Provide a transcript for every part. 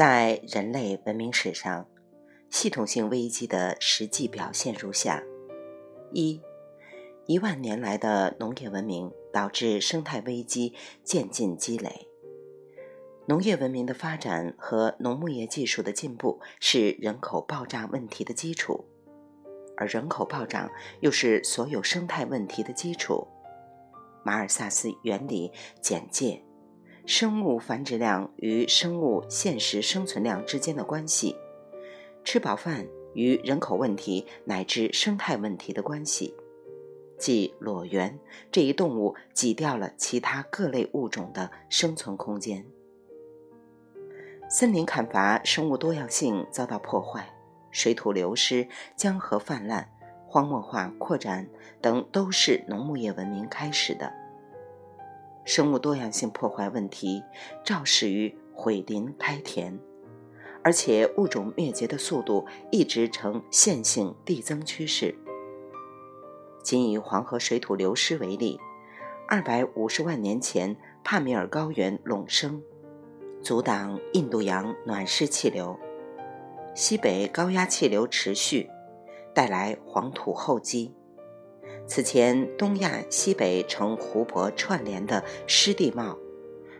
在人类文明史上，系统性危机的实际表现如下：一、一万年来的农业文明导致生态危机渐进积累。农业文明的发展和农牧业技术的进步是人口爆炸问题的基础，而人口暴涨又是所有生态问题的基础。马尔萨斯原理简介。生物繁殖量与生物现实生存量之间的关系，吃饱饭与人口问题乃至生态问题的关系，即裸猿这一动物挤掉了其他各类物种的生存空间，森林砍伐，生物多样性遭到破坏，水土流失，江河泛滥，荒漠化扩展等，都是农牧业文明开始的。生物多样性破坏问题肇始于毁林开田，而且物种灭绝的速度一直呈线性递增趋势。仅以黄河水土流失为例，二百五十万年前帕米尔高原隆升，阻挡印度洋暖湿气流，西北高压气流持续，带来黄土厚积。此前，东亚西北呈湖泊串联的湿地貌，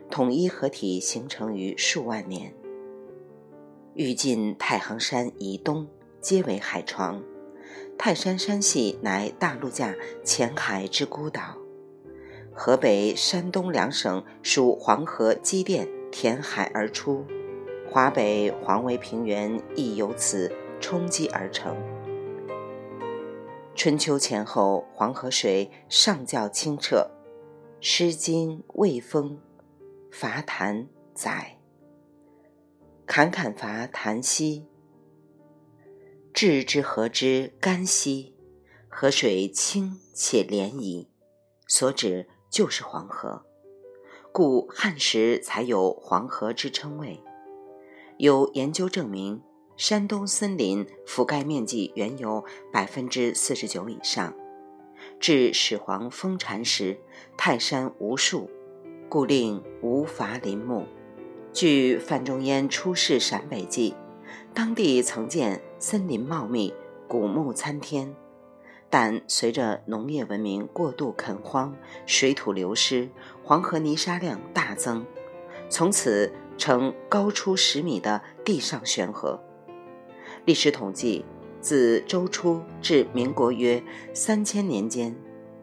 统一合体形成于数万年。欲近太行山以东，皆为海床。泰山山系乃大陆架浅海之孤岛。河北、山东两省属黄河积淀填海而出，华北黄维平原亦由此冲积而成。春秋前后，黄河水上较清澈，《诗经·卫风·伐檀》载：“侃侃伐檀兮，至之河之干兮，河水清且涟漪。”所指就是黄河，故汉时才有黄河之称谓。有研究证明。山东森林覆盖面积原有百分之四十九以上，至始皇封禅时，泰山无数，故令无伐林木。据范仲淹出仕陕北记，当地曾见森林茂密，古木参天，但随着农业文明过度垦荒，水土流失，黄河泥沙量大增，从此成高出十米的地上悬河。历史统计，自周初至民国约三千年间，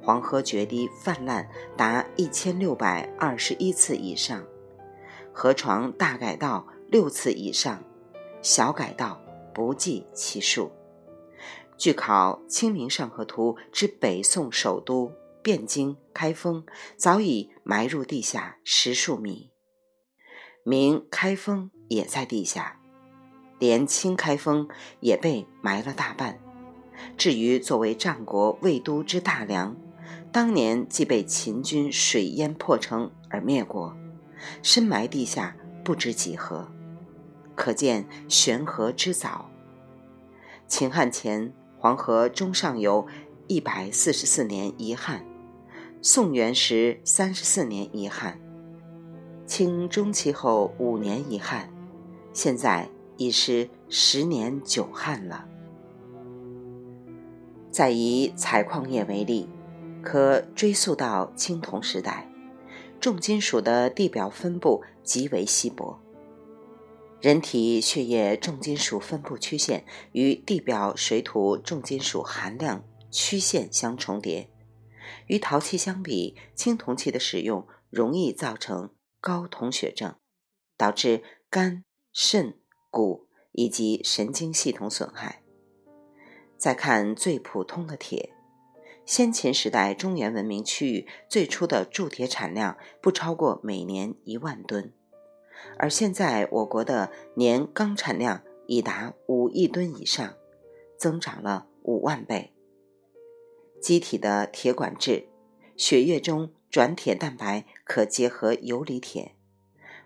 黄河决堤泛滥达一千六百二十一次以上，河床大改道六次以上，小改道不计其数。据考，《清明上河图》之北宋首都汴京、开封，早已埋入地下十数米，明开封也在地下。连清开封也被埋了大半，至于作为战国魏都之大梁，当年即被秦军水淹破城而灭国，深埋地下不知几何，可见悬河之早。秦汉前黄河中上游一百四十四年一旱，宋元时三十四年一旱，清中期后五年一旱，现在。已是十年九旱了。再以采矿业为例，可追溯到青铜时代，重金属的地表分布极为稀薄。人体血液重金属分布曲线与地表水土重金属含量曲线相重叠，与陶器相比，青铜器的使用容易造成高铜血症，导致肝肾。骨以及神经系统损害。再看最普通的铁，先秦时代中原文明区域最初的铸铁产量不超过每年一万吨，而现在我国的年钢产量已达五亿吨以上，增长了五万倍。机体的铁管制，血液中转铁蛋白可结合游离铁，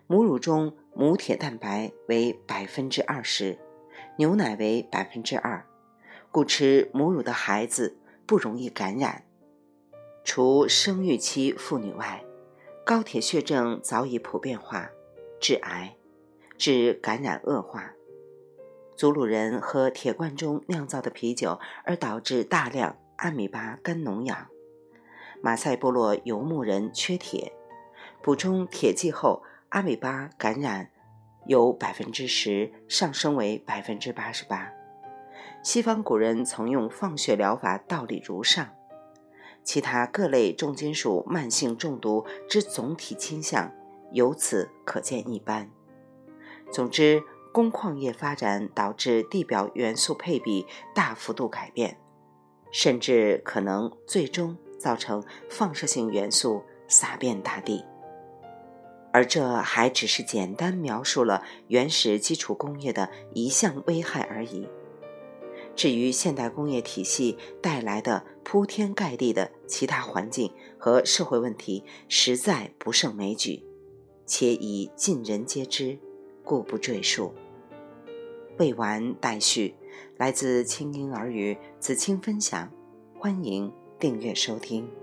母乳中。母铁蛋白为百分之二十，牛奶为百分之二，故吃母乳的孩子不容易感染。除生育期妇女外，高铁血症早已普遍化，致癌。致感染恶化。祖鲁人喝铁罐中酿造的啤酒，而导致大量阿米巴肝脓疡。马赛部落游牧人缺铁，补充铁剂后，阿米巴感染由百分之十上升为百分之八十八。西方古人曾用放血疗法，道理如上。其他各类重金属慢性中毒之总体倾向，由此可见一斑。总之，工矿业发展导致地表元素配比大幅度改变，甚至可能最终。造成放射性元素洒遍大地，而这还只是简单描述了原始基础工业的一项危害而已。至于现代工业体系带来的铺天盖地的其他环境和社会问题，实在不胜枚举，且已尽人皆知，故不赘述。未完待续。来自清音耳语子清分享，欢迎。订阅收听。